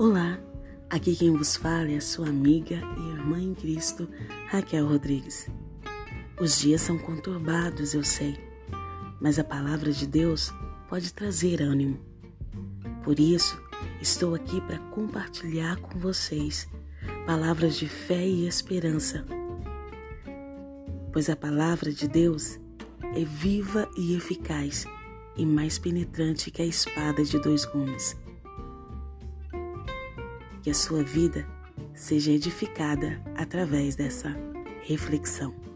Olá, aqui quem vos fala é a sua amiga e irmã em Cristo, Raquel Rodrigues. Os dias são conturbados, eu sei, mas a palavra de Deus pode trazer ânimo. Por isso, estou aqui para compartilhar com vocês palavras de fé e esperança. Pois a palavra de Deus é viva e eficaz e mais penetrante que a espada de dois gumes que a sua vida seja edificada através dessa reflexão.